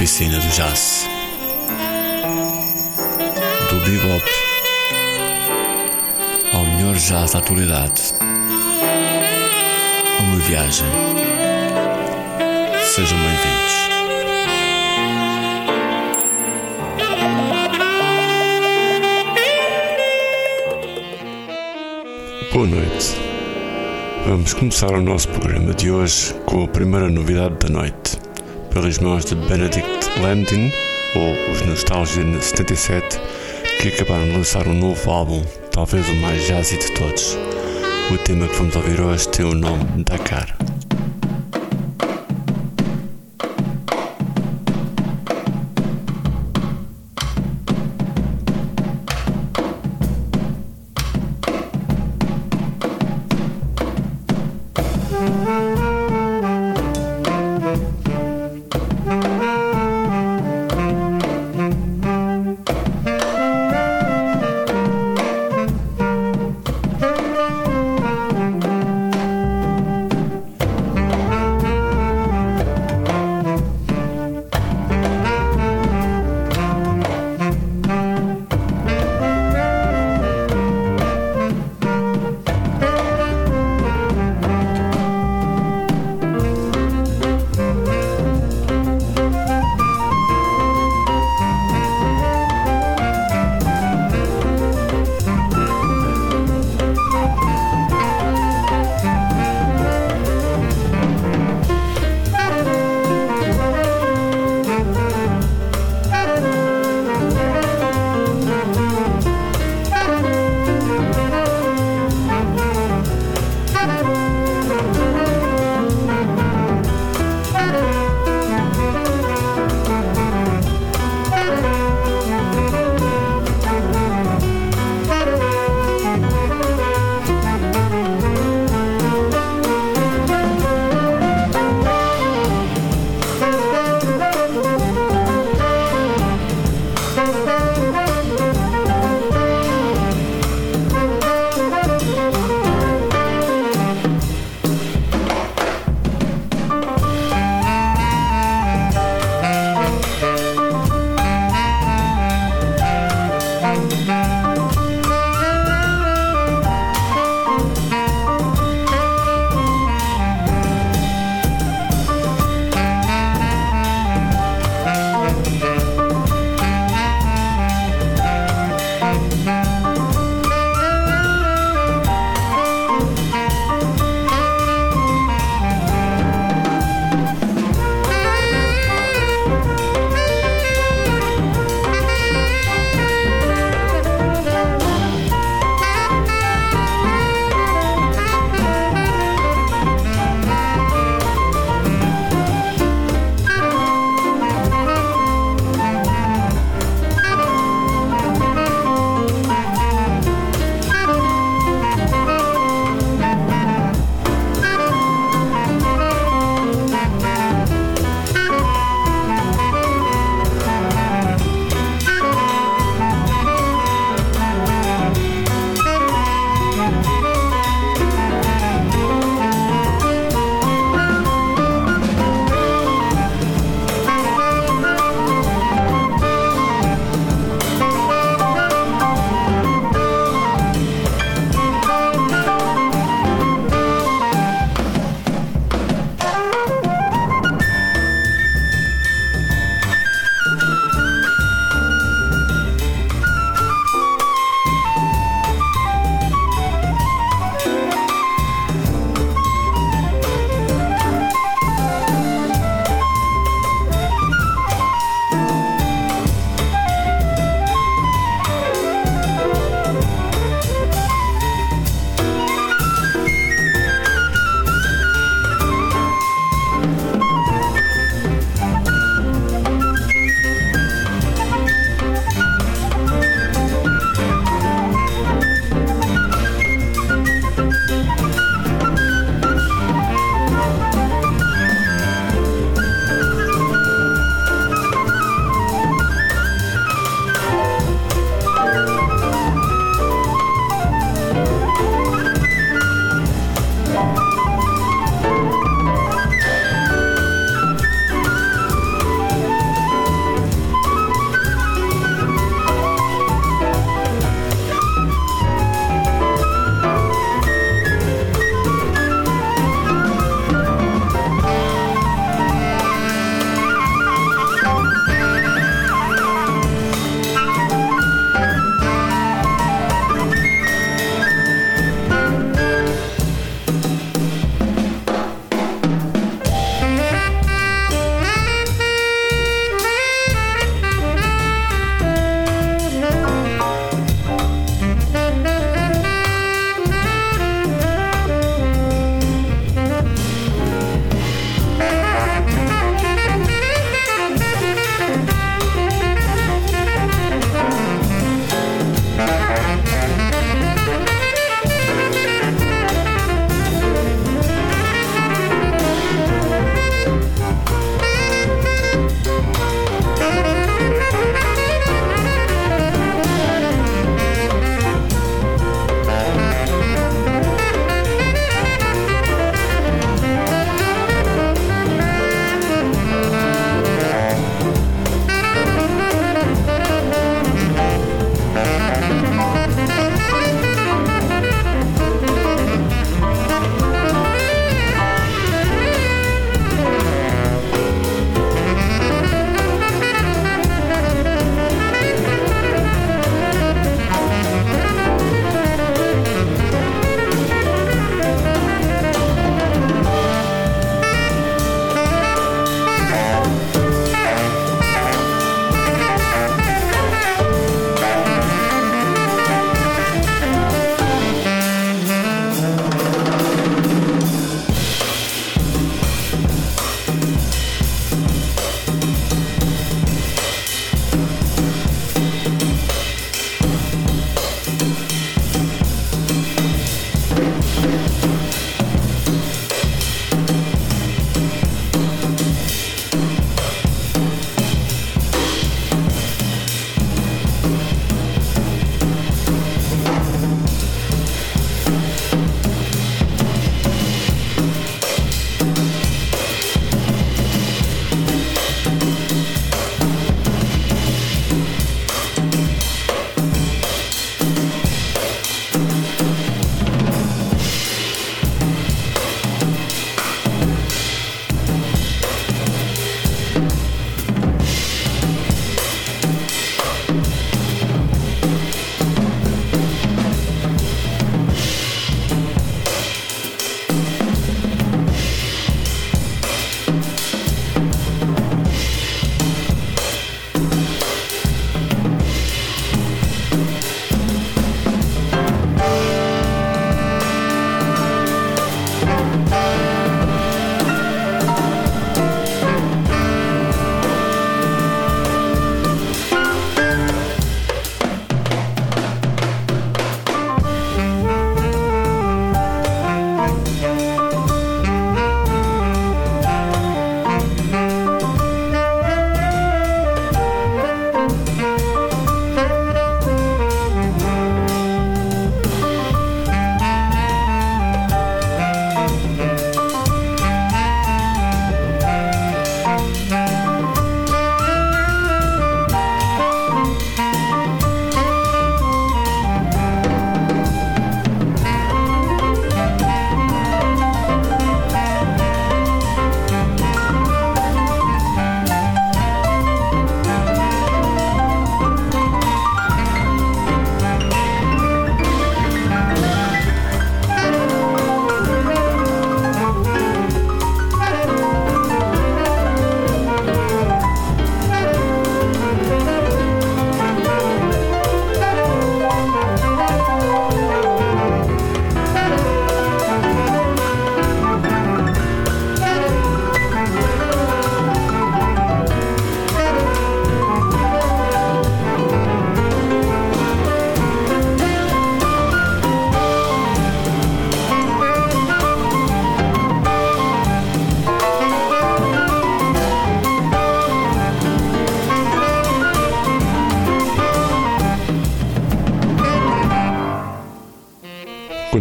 oficina do jazz, do bebop ao melhor jazz da atualidade. Uma viagem. Sejam bem-vindos. Boa noite. Vamos começar o nosso programa de hoje com a primeira novidade da noite, pelas mãos de Benedict Landin, ou os Nostalgia 77, que acabaram de lançar um novo álbum, talvez o mais jazzy de todos. O tema que vamos ouvir hoje tem o nome Dakar.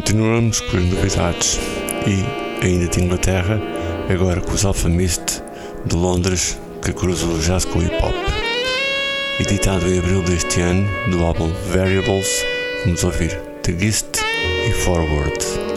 Continuamos com as novidades e, ainda de Inglaterra, agora com os Alpha Mist de Londres, que cruzam o jazz com o hip hop. Editado em abril deste ano, do álbum Variables, vamos ouvir The Gist e Forward.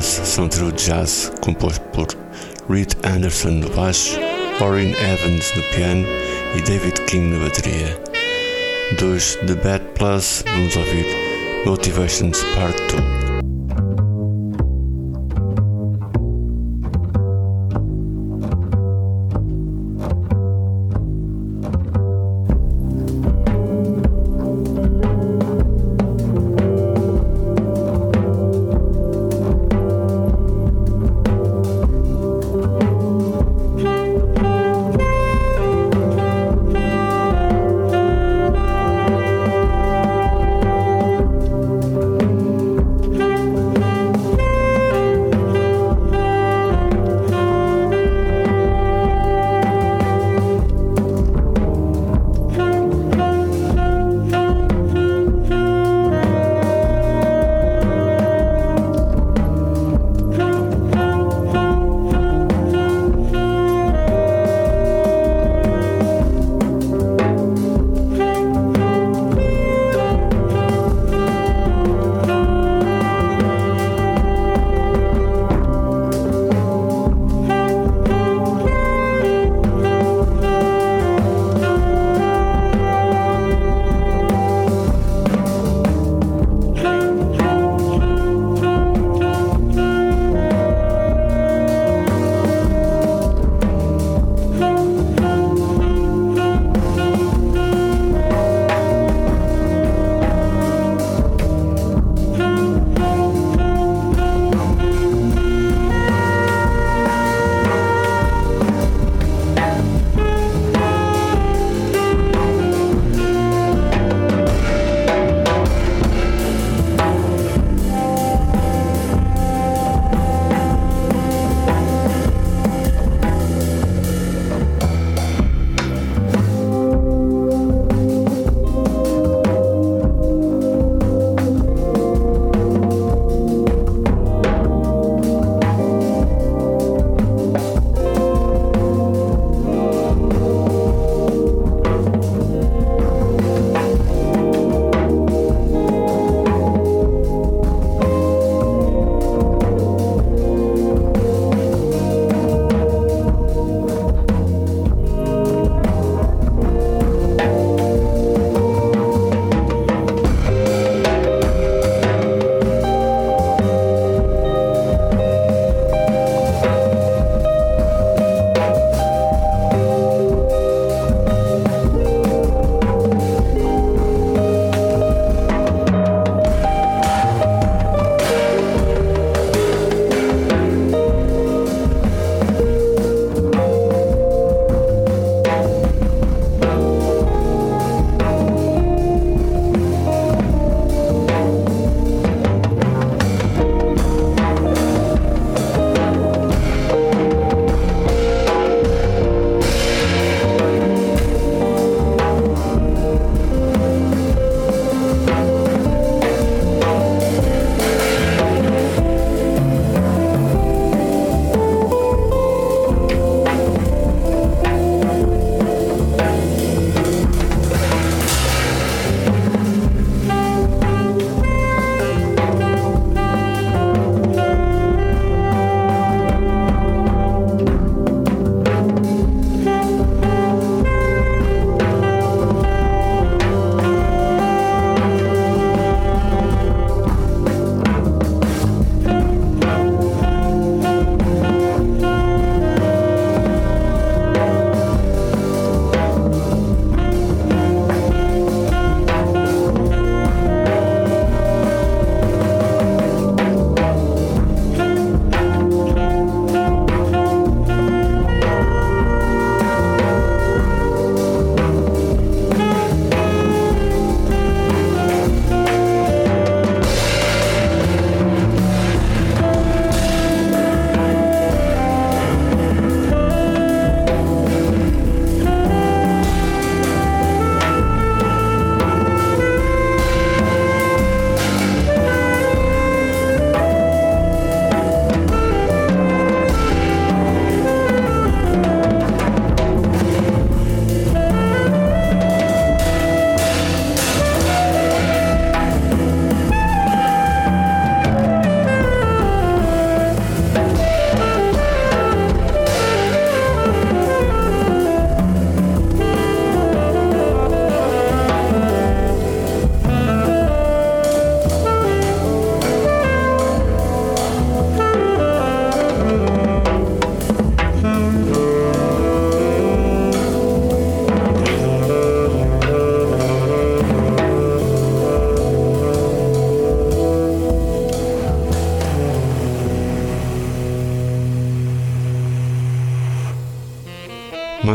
Plus são trio de jazz composto por Reed Anderson no baixo, Orrin Evans no piano e David King na bateria. Dos The Bad Plus vamos ouvir Motivations Part 2.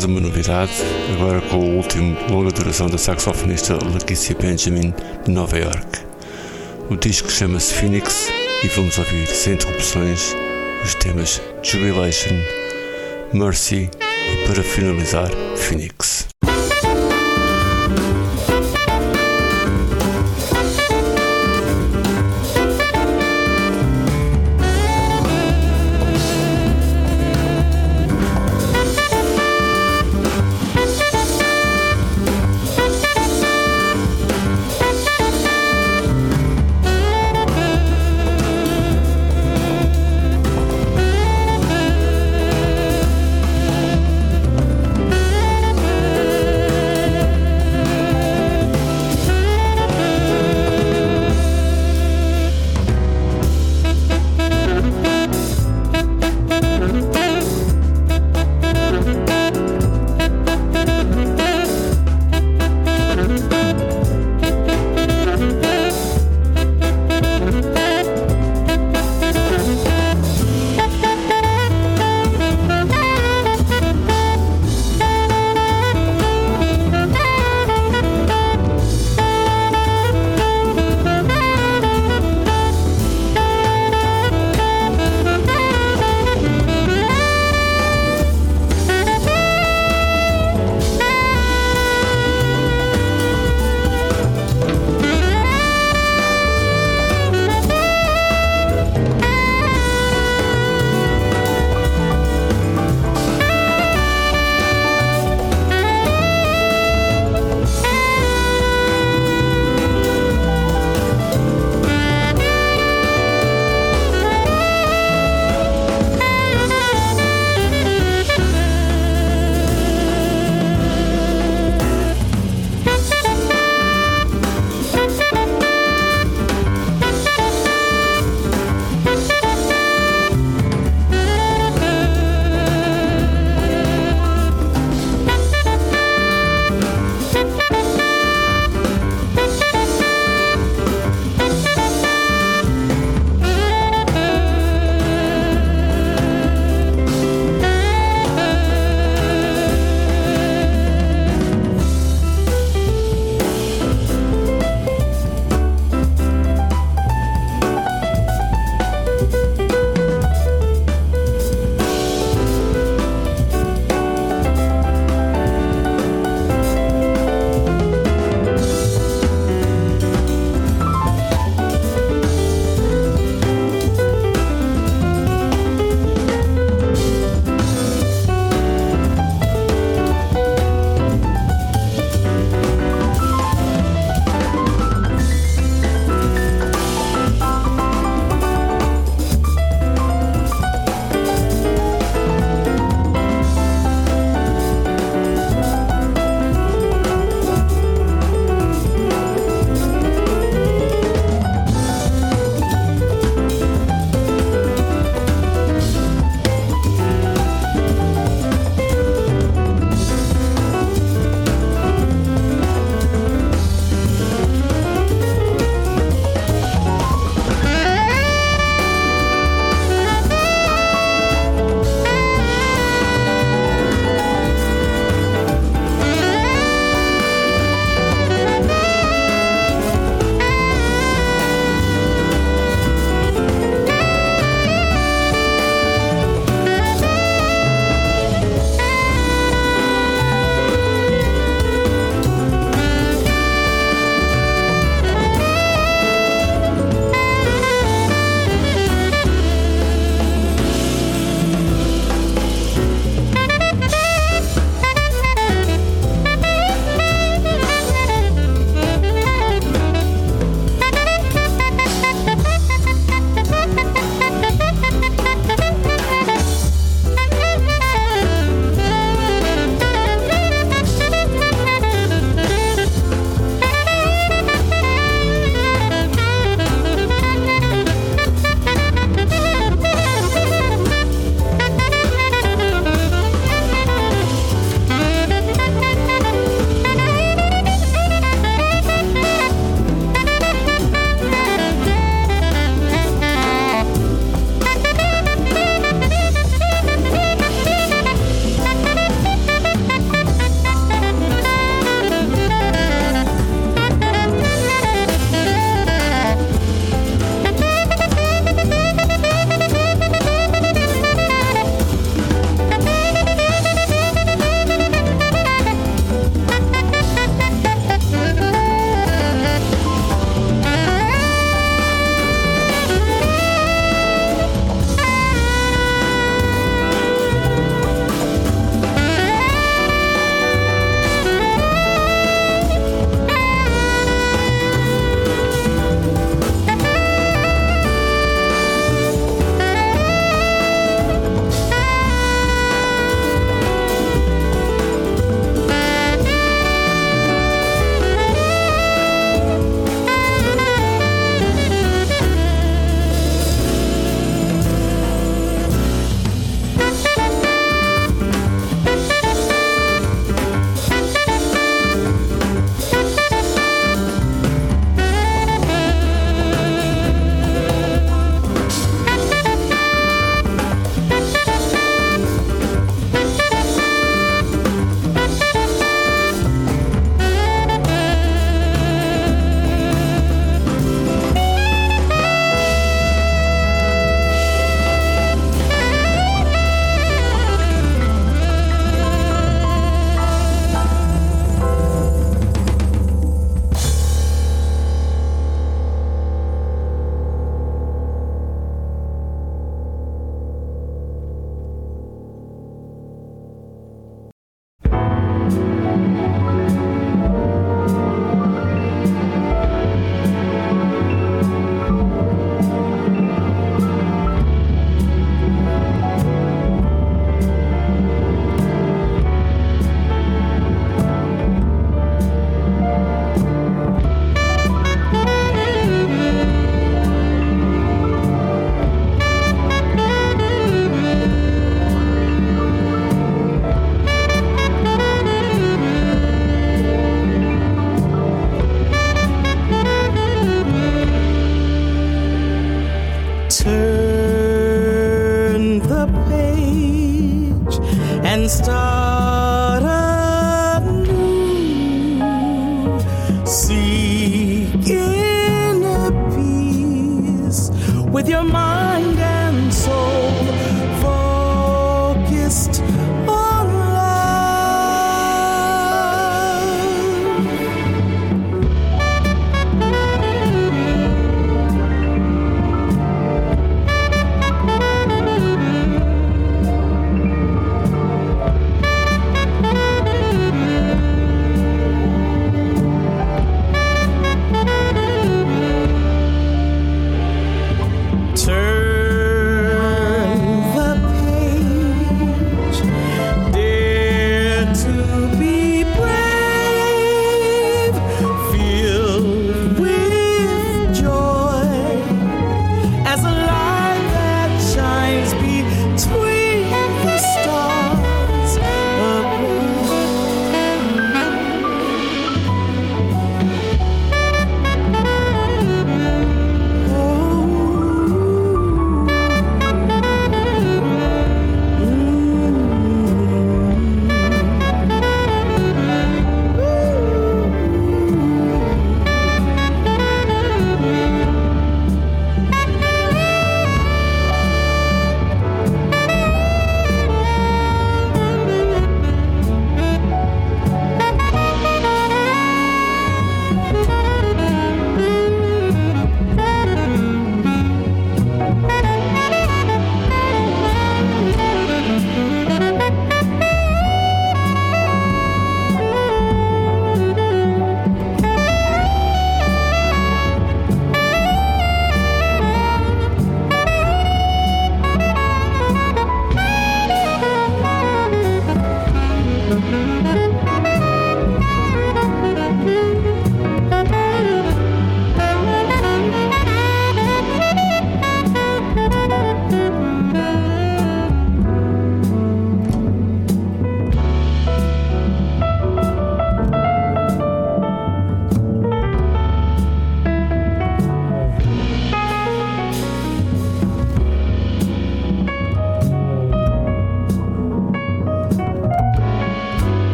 Mais uma novidade, agora com o último longa duração da saxofonista Lakeisha Benjamin de Nova York. O disco chama-se Phoenix e vamos ouvir sem interrupções os temas Jubilation, Mercy e para finalizar Phoenix.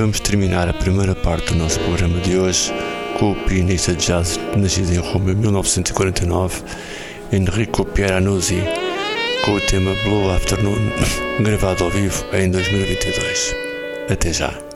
Vamos terminar a primeira parte do nosso programa de hoje com o pianista de jazz nascido em Roma em 1949, Enrico Pieranuzzi, com o tema Blue Afternoon, gravado ao vivo em 2022. Até já!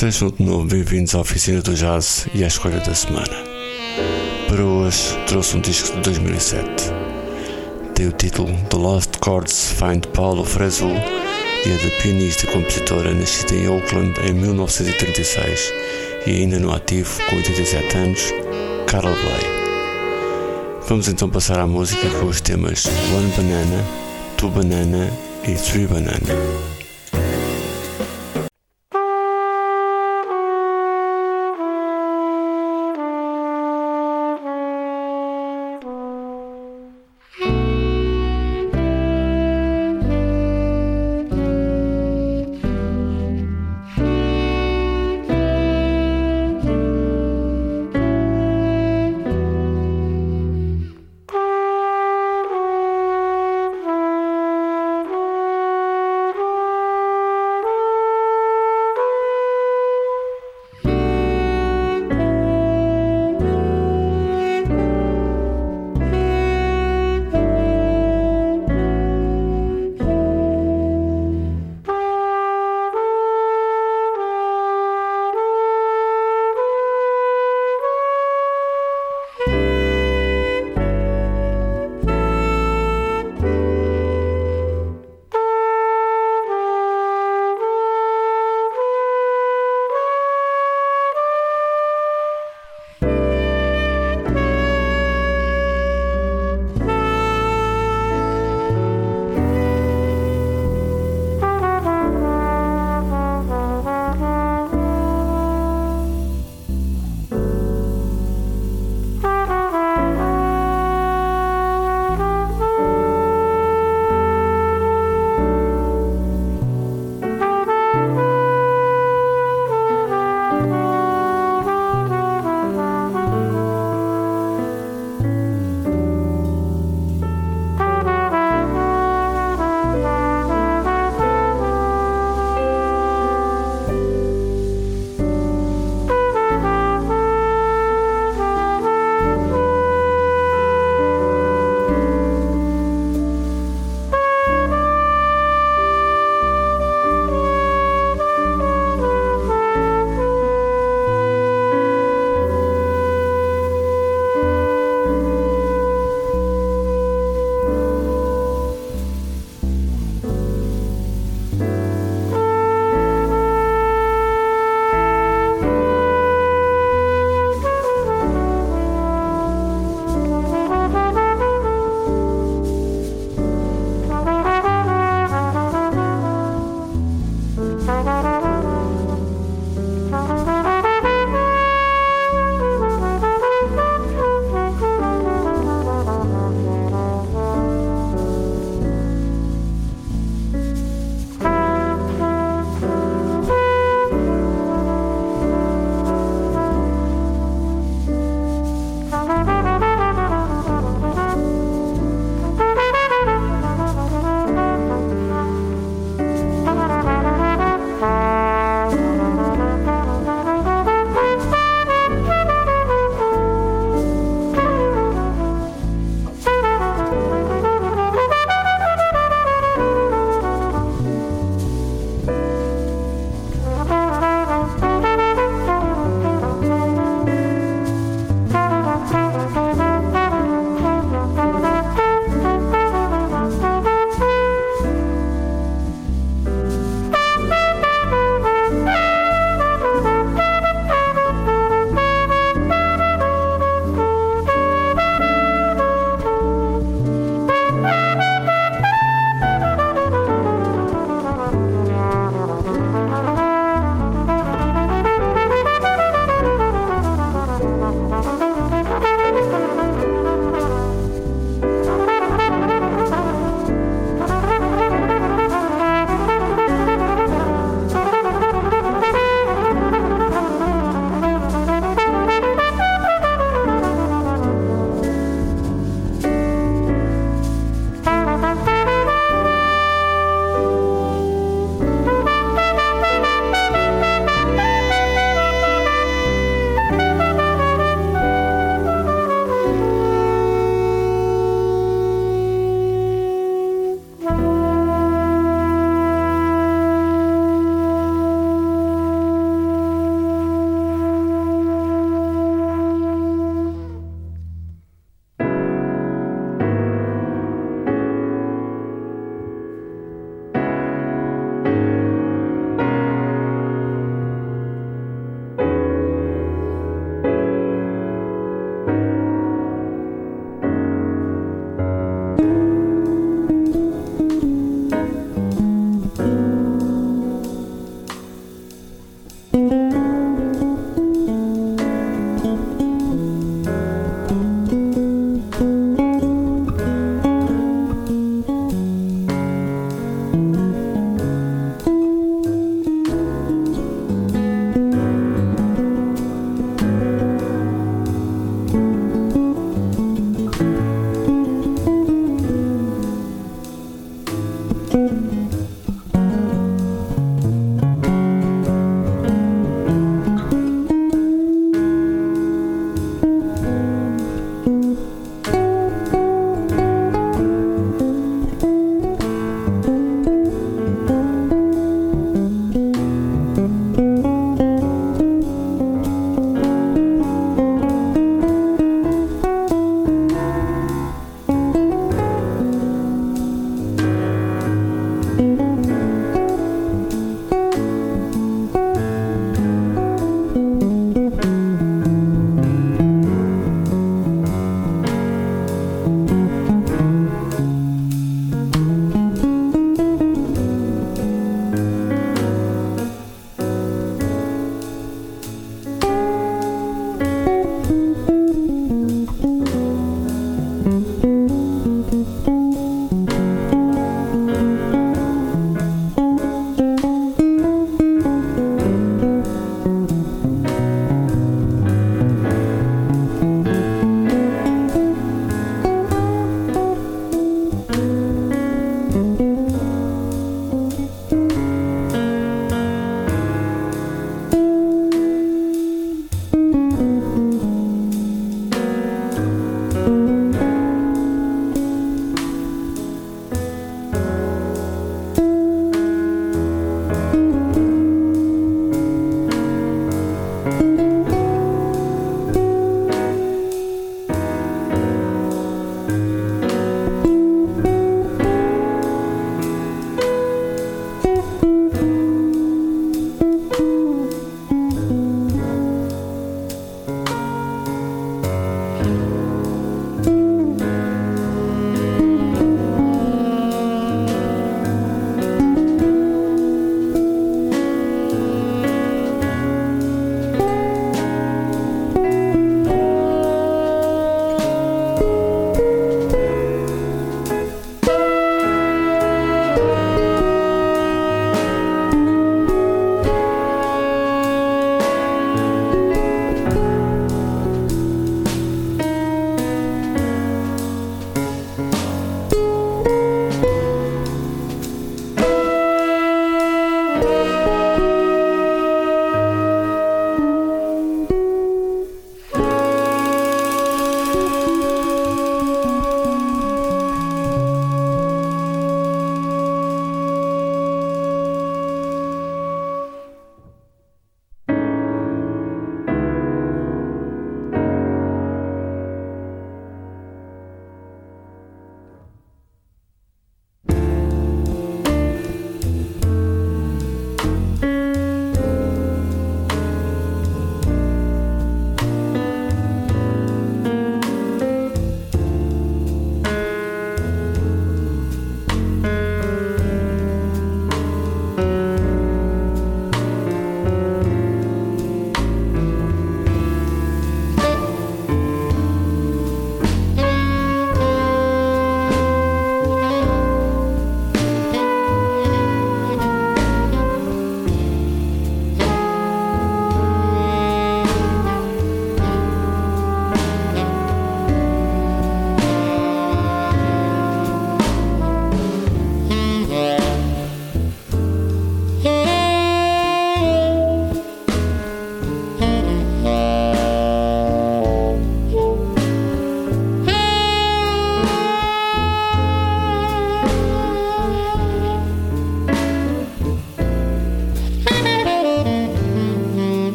Sejam de novo bem-vindos à oficina do jazz e à escolha da semana. Para hoje trouxe um disco de 2007. Tem o título The Lost Chords Find Paulo Fresu e é da pianista e compositora nascida em Oakland em 1936 e ainda no ativo com 87 anos, Carla Bley. Vamos então passar à música com os temas One Banana, Two Banana e Three Banana.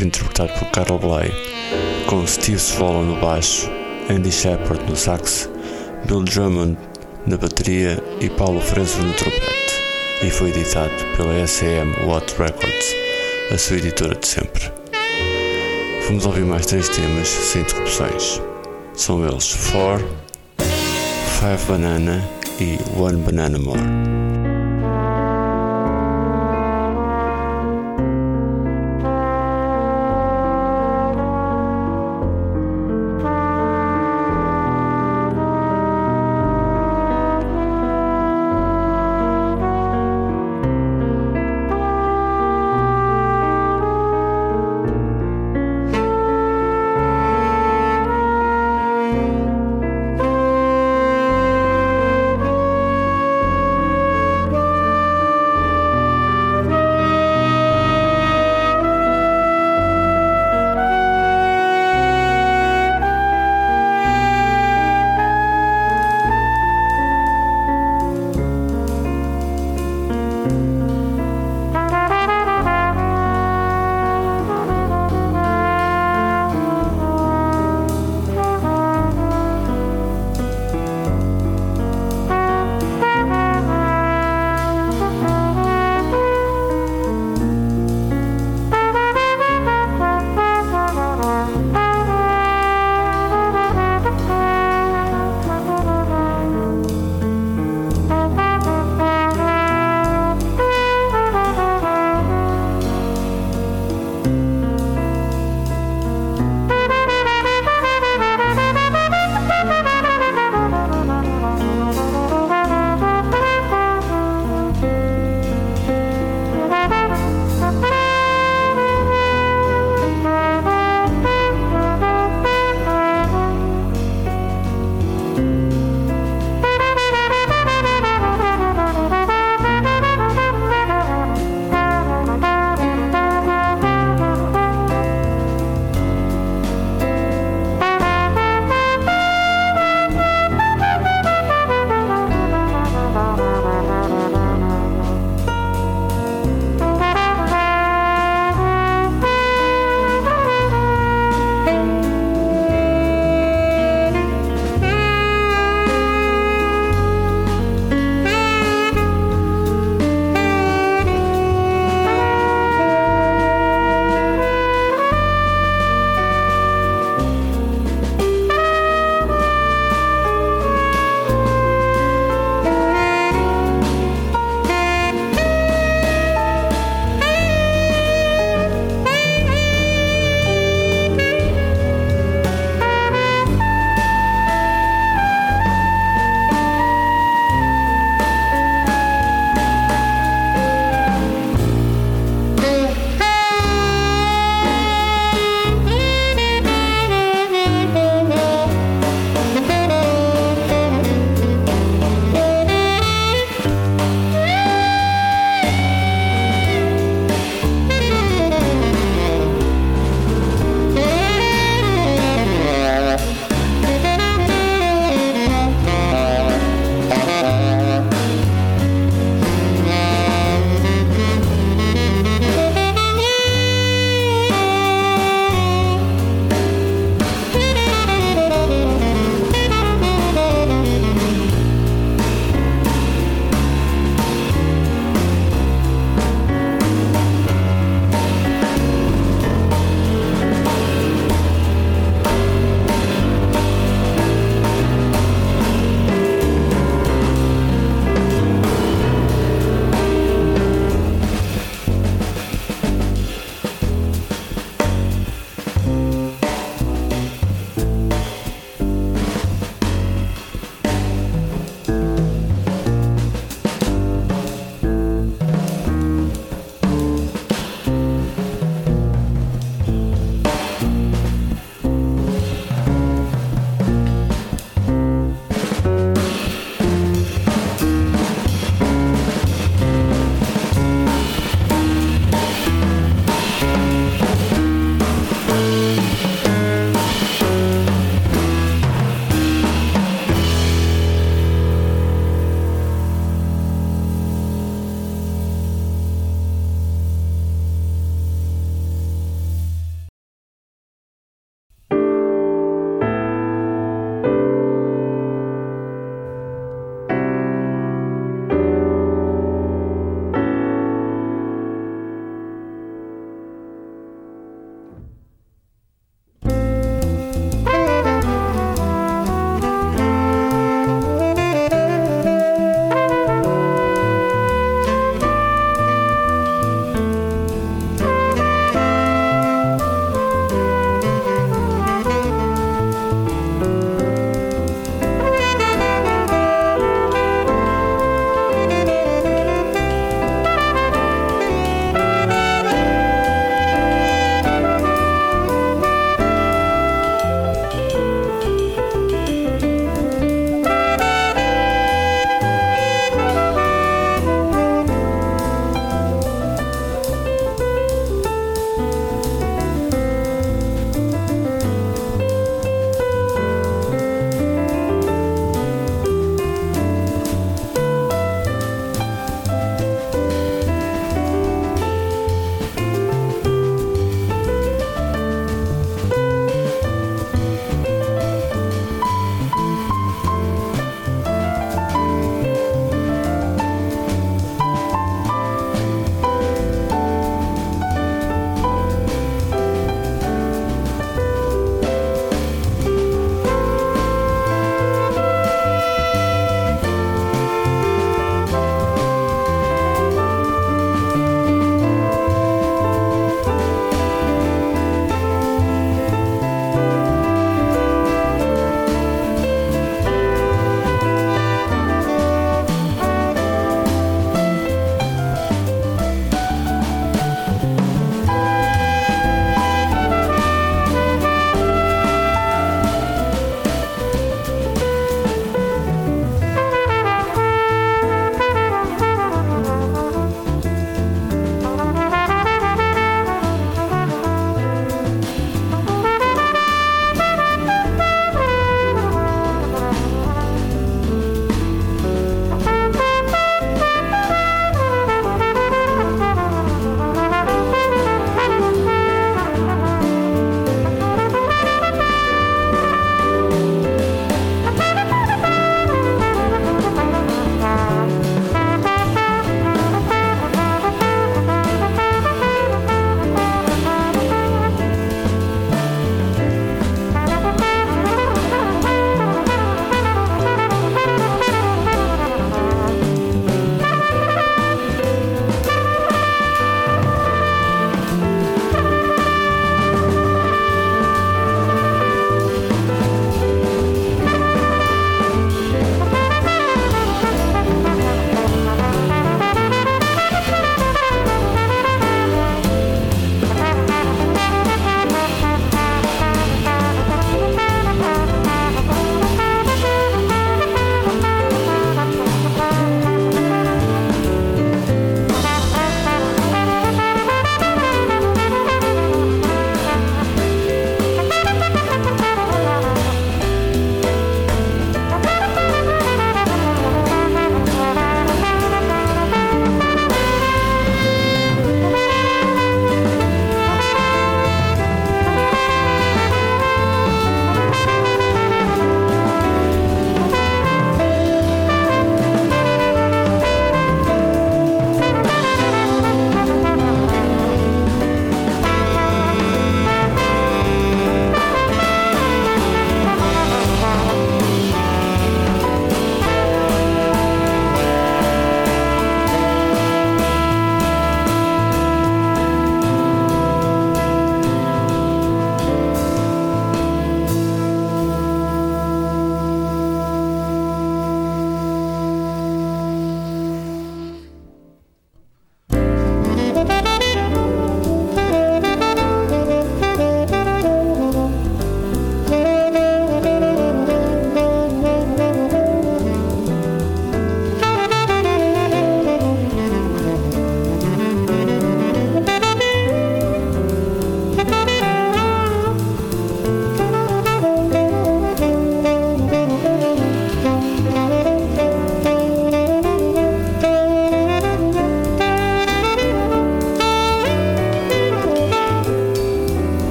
E interpretado por Carol Bley, com Steve Swallow no baixo, Andy Shepard no sax, Bill Drummond na bateria e Paulo Fresno no trompete, e foi editado pela SM Watt Records, a sua editora de sempre. Vamos ouvir mais três temas sem interrupções. São eles Four, Five Banana e One Banana More.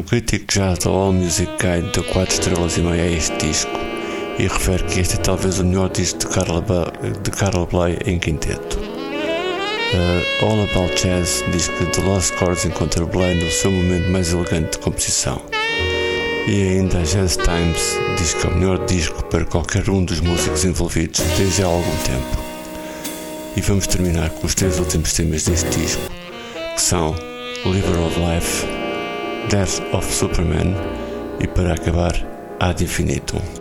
O crítico jazz da All Music Guide deu 4 estrelas e meia a este disco e refere que este é talvez o melhor disco de Carla, ba de Bley em quinteto. Uh, All About Jazz diz que The Lost Chords encontra Bley no seu momento mais elegante de composição. E ainda a Jazz Times diz que é o melhor disco para qualquer um dos músicos envolvidos desde há algum tempo. E vamos terminar com os três últimos temas deste disco, que são Liver of Life, Death of Superman e para acabar Ad Infinitum.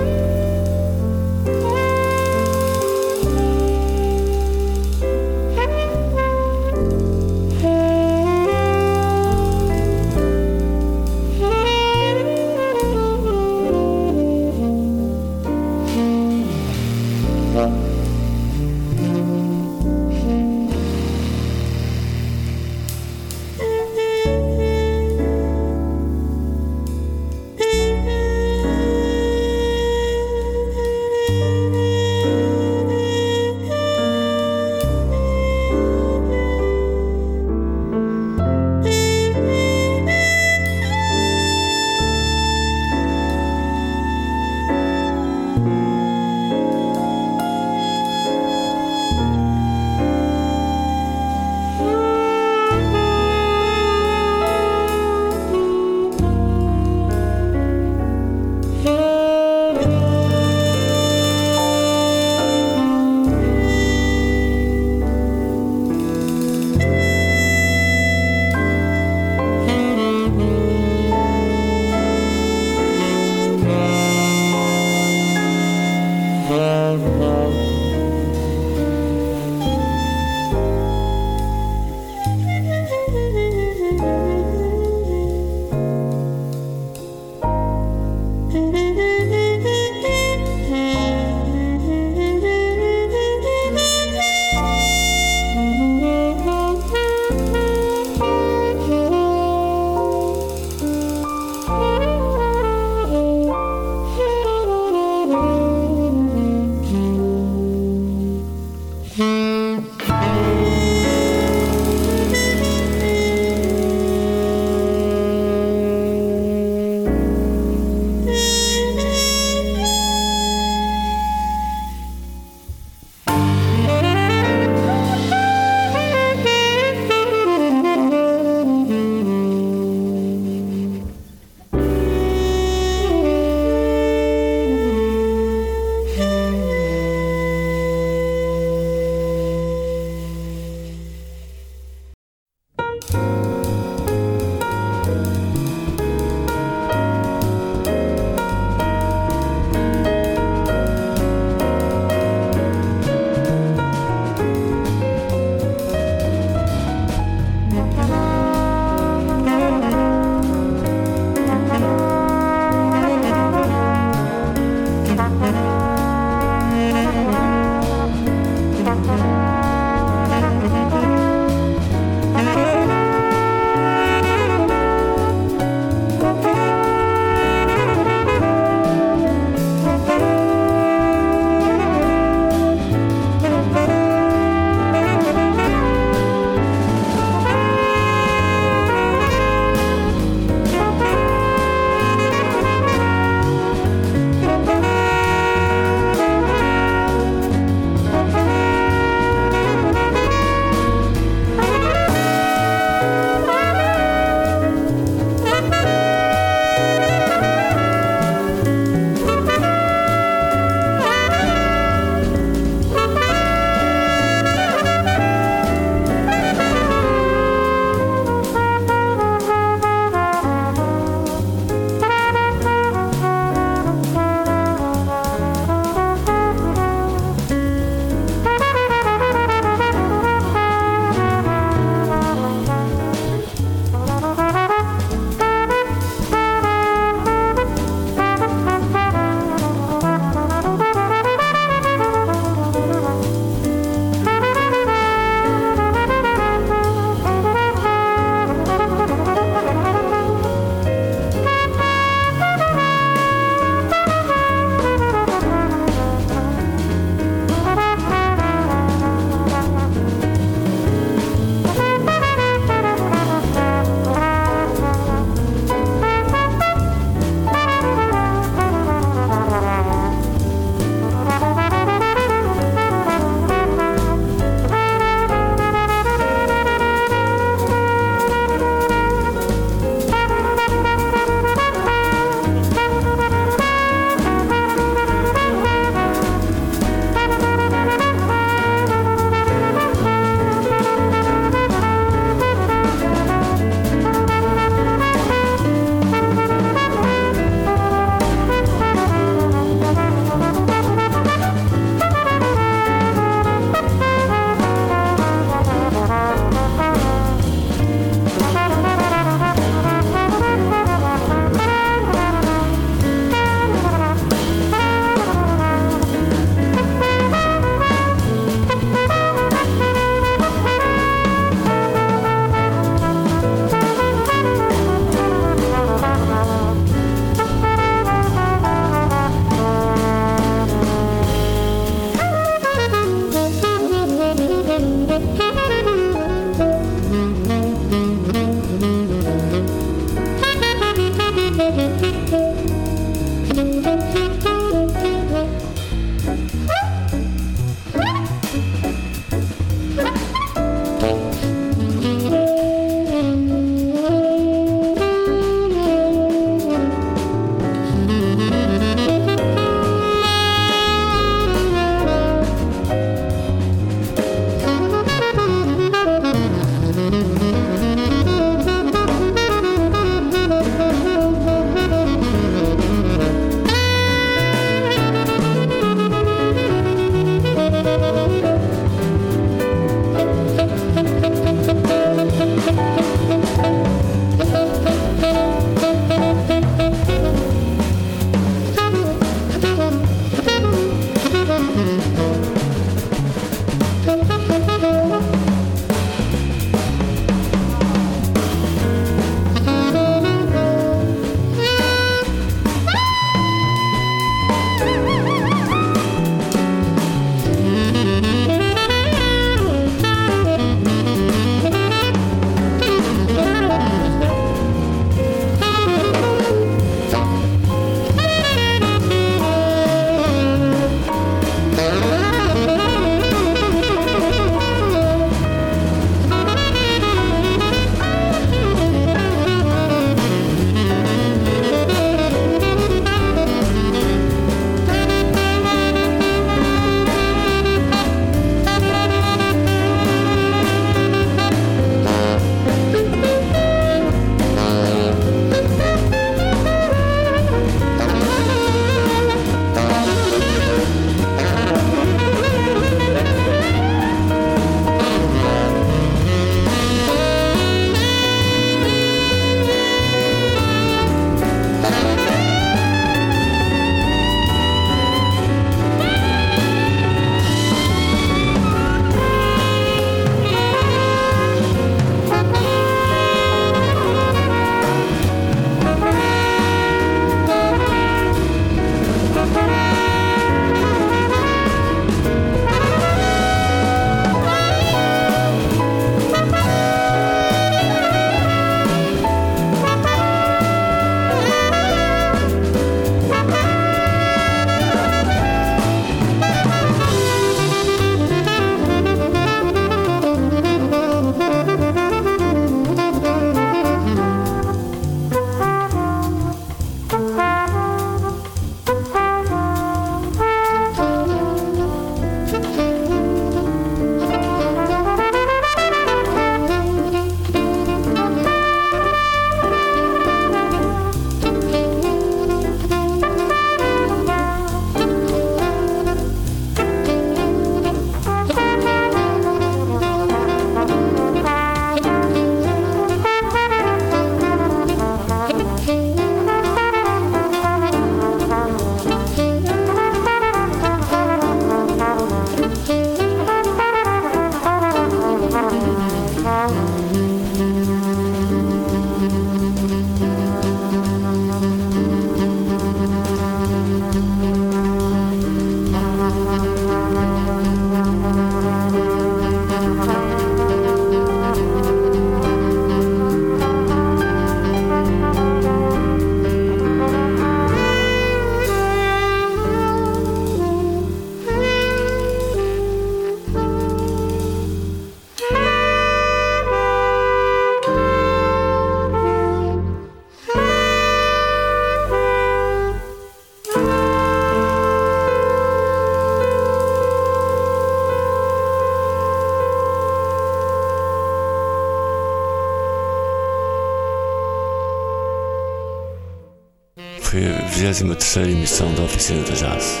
23 emissão da Oficina do Jazz.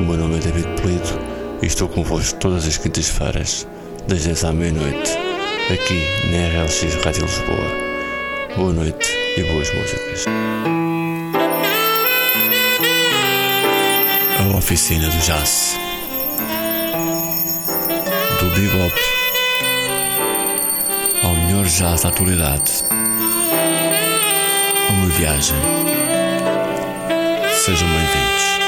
O meu nome é David Polido e estou convosco todas as quintas-feiras, das 10 à meia-noite, aqui na RLX Rádio Lisboa. Boa noite e boas músicas. A Oficina do Jazz Do bebop ao melhor jazz da atualidade. Uma viagem. Sejam bem-vindos.